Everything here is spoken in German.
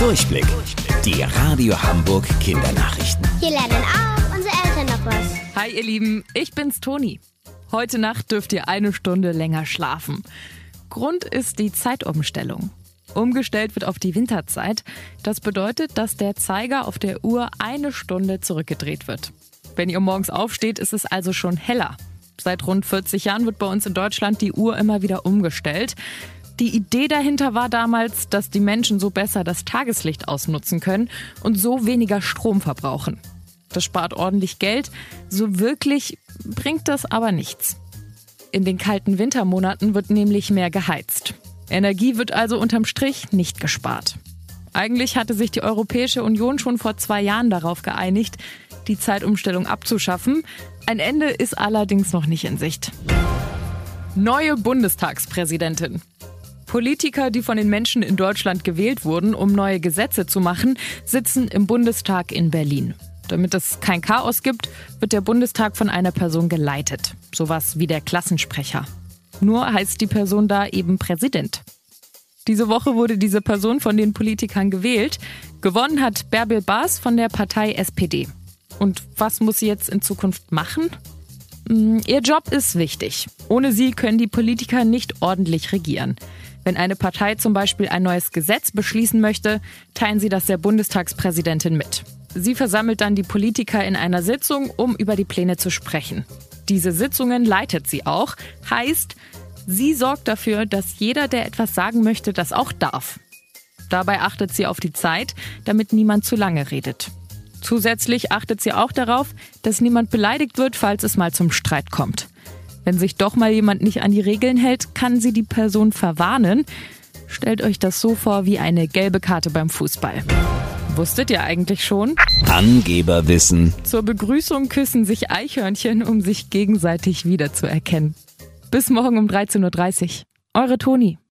Durchblick. Die Radio Hamburg Kindernachrichten. Hier lernen auch unsere Eltern noch was. Hi ihr Lieben, ich bin's Toni. Heute Nacht dürft ihr eine Stunde länger schlafen. Grund ist die Zeitumstellung. Umgestellt wird auf die Winterzeit. Das bedeutet, dass der Zeiger auf der Uhr eine Stunde zurückgedreht wird. Wenn ihr morgens aufsteht, ist es also schon heller. Seit rund 40 Jahren wird bei uns in Deutschland die Uhr immer wieder umgestellt. Die Idee dahinter war damals, dass die Menschen so besser das Tageslicht ausnutzen können und so weniger Strom verbrauchen. Das spart ordentlich Geld, so wirklich bringt das aber nichts. In den kalten Wintermonaten wird nämlich mehr geheizt. Energie wird also unterm Strich nicht gespart. Eigentlich hatte sich die Europäische Union schon vor zwei Jahren darauf geeinigt, die Zeitumstellung abzuschaffen. Ein Ende ist allerdings noch nicht in Sicht. Neue Bundestagspräsidentin. Politiker, die von den Menschen in Deutschland gewählt wurden, um neue Gesetze zu machen, sitzen im Bundestag in Berlin. Damit es kein Chaos gibt, wird der Bundestag von einer Person geleitet. Sowas wie der Klassensprecher. Nur heißt die Person da eben Präsident. Diese Woche wurde diese Person von den Politikern gewählt. Gewonnen hat Bärbel Baas von der Partei SPD. Und was muss sie jetzt in Zukunft machen? Hm, ihr Job ist wichtig. Ohne sie können die Politiker nicht ordentlich regieren. Wenn eine Partei zum Beispiel ein neues Gesetz beschließen möchte, teilen sie das der Bundestagspräsidentin mit. Sie versammelt dann die Politiker in einer Sitzung, um über die Pläne zu sprechen. Diese Sitzungen leitet sie auch, heißt, sie sorgt dafür, dass jeder, der etwas sagen möchte, das auch darf. Dabei achtet sie auf die Zeit, damit niemand zu lange redet. Zusätzlich achtet sie auch darauf, dass niemand beleidigt wird, falls es mal zum Streit kommt. Wenn sich doch mal jemand nicht an die Regeln hält, kann sie die Person verwarnen. Stellt euch das so vor wie eine gelbe Karte beim Fußball. Wusstet ihr eigentlich schon? Angeberwissen. Zur Begrüßung küssen sich Eichhörnchen, um sich gegenseitig wiederzuerkennen. Bis morgen um 13.30 Uhr. Eure Toni.